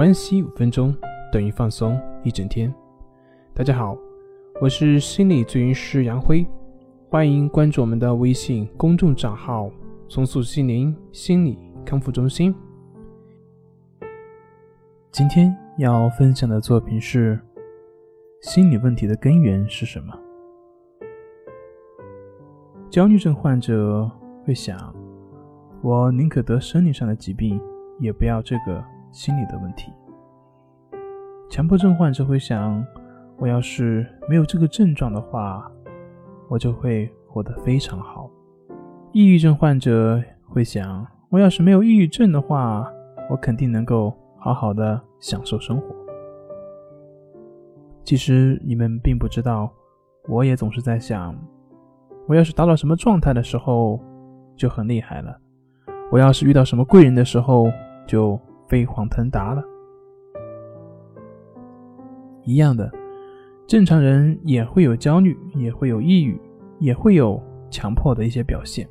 关系五分钟等于放松一整天。大家好，我是心理咨询师杨辉，欢迎关注我们的微信公众账号“重塑心灵心理康复中心”。今天要分享的作品是：心理问题的根源是什么？焦虑症患者会想。我宁可得生理上的疾病，也不要这个心理的问题。强迫症患者会想：我要是没有这个症状的话，我就会活得非常好。抑郁症患者会想：我要是没有抑郁症的话，我肯定能够好好的享受生活。其实你们并不知道，我也总是在想：我要是达到什么状态的时候，就很厉害了。我要是遇到什么贵人的时候，就飞黄腾达了。一样的，正常人也会有焦虑，也会有抑郁，也会有强迫的一些表现。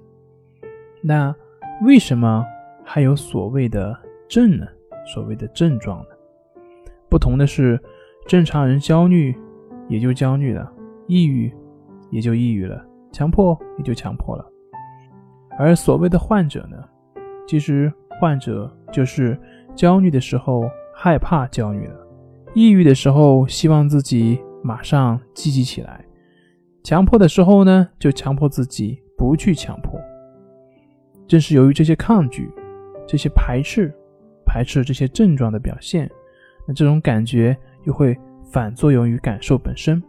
那为什么还有所谓的症呢？所谓的症状呢？不同的是，正常人焦虑也就焦虑了，抑郁也就抑郁了，强迫也就强迫了。而所谓的患者呢？其实，患者就是焦虑的时候害怕焦虑了，抑郁的时候希望自己马上积极起来，强迫的时候呢，就强迫自己不去强迫。正是由于这些抗拒、这些排斥、排斥这些症状的表现，那这种感觉又会反作用于感受本身，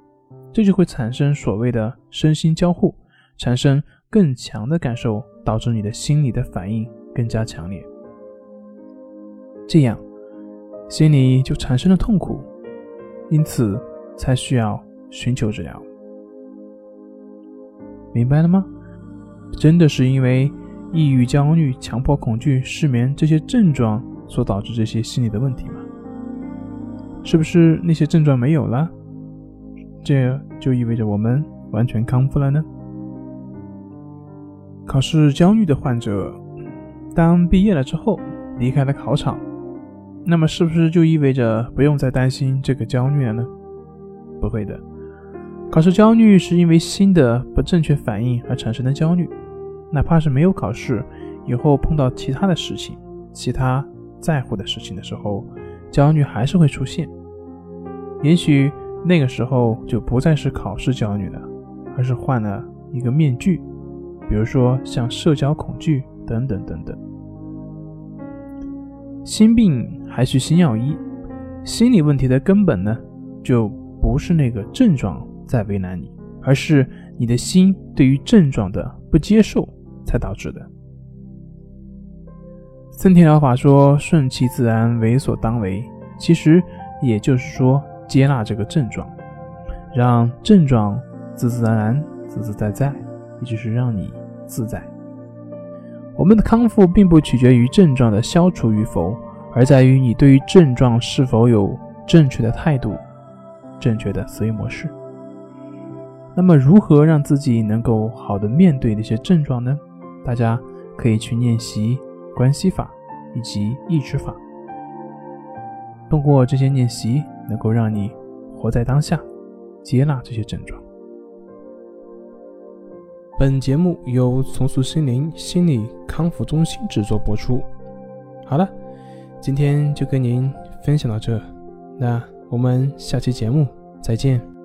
这就会产生所谓的身心交互，产生更强的感受，导致你的心理的反应。更加强烈，这样心里就产生了痛苦，因此才需要寻求治疗。明白了吗？真的是因为抑郁、焦虑、强迫、恐惧、失眠这些症状所导致这些心理的问题吗？是不是那些症状没有了，这就意味着我们完全康复了呢？考试焦虑的患者。当毕业了之后，离开了考场，那么是不是就意味着不用再担心这个焦虑了呢？不会的，考试焦虑是因为新的不正确反应而产生的焦虑，哪怕是没有考试，以后碰到其他的事情、其他在乎的事情的时候，焦虑还是会出现。也许那个时候就不再是考试焦虑了，而是换了一个面具，比如说像社交恐惧。等等等等，心病还需心药医。心理问题的根本呢，就不是那个症状在为难你，而是你的心对于症状的不接受才导致的。森田疗法说“顺其自然，为所当为”，其实也就是说接纳这个症状，让症状自自然然、自自在在，也就是让你自在。我们的康复并不取决于症状的消除与否，而在于你对于症状是否有正确的态度、正确的思维模式。那么，如何让自己能够好的面对那些症状呢？大家可以去练习关系法以及意志法，通过这些练习，能够让你活在当下，接纳这些症状。本节目由重塑心灵心理康复中心制作播出。好了，今天就跟您分享到这，那我们下期节目再见。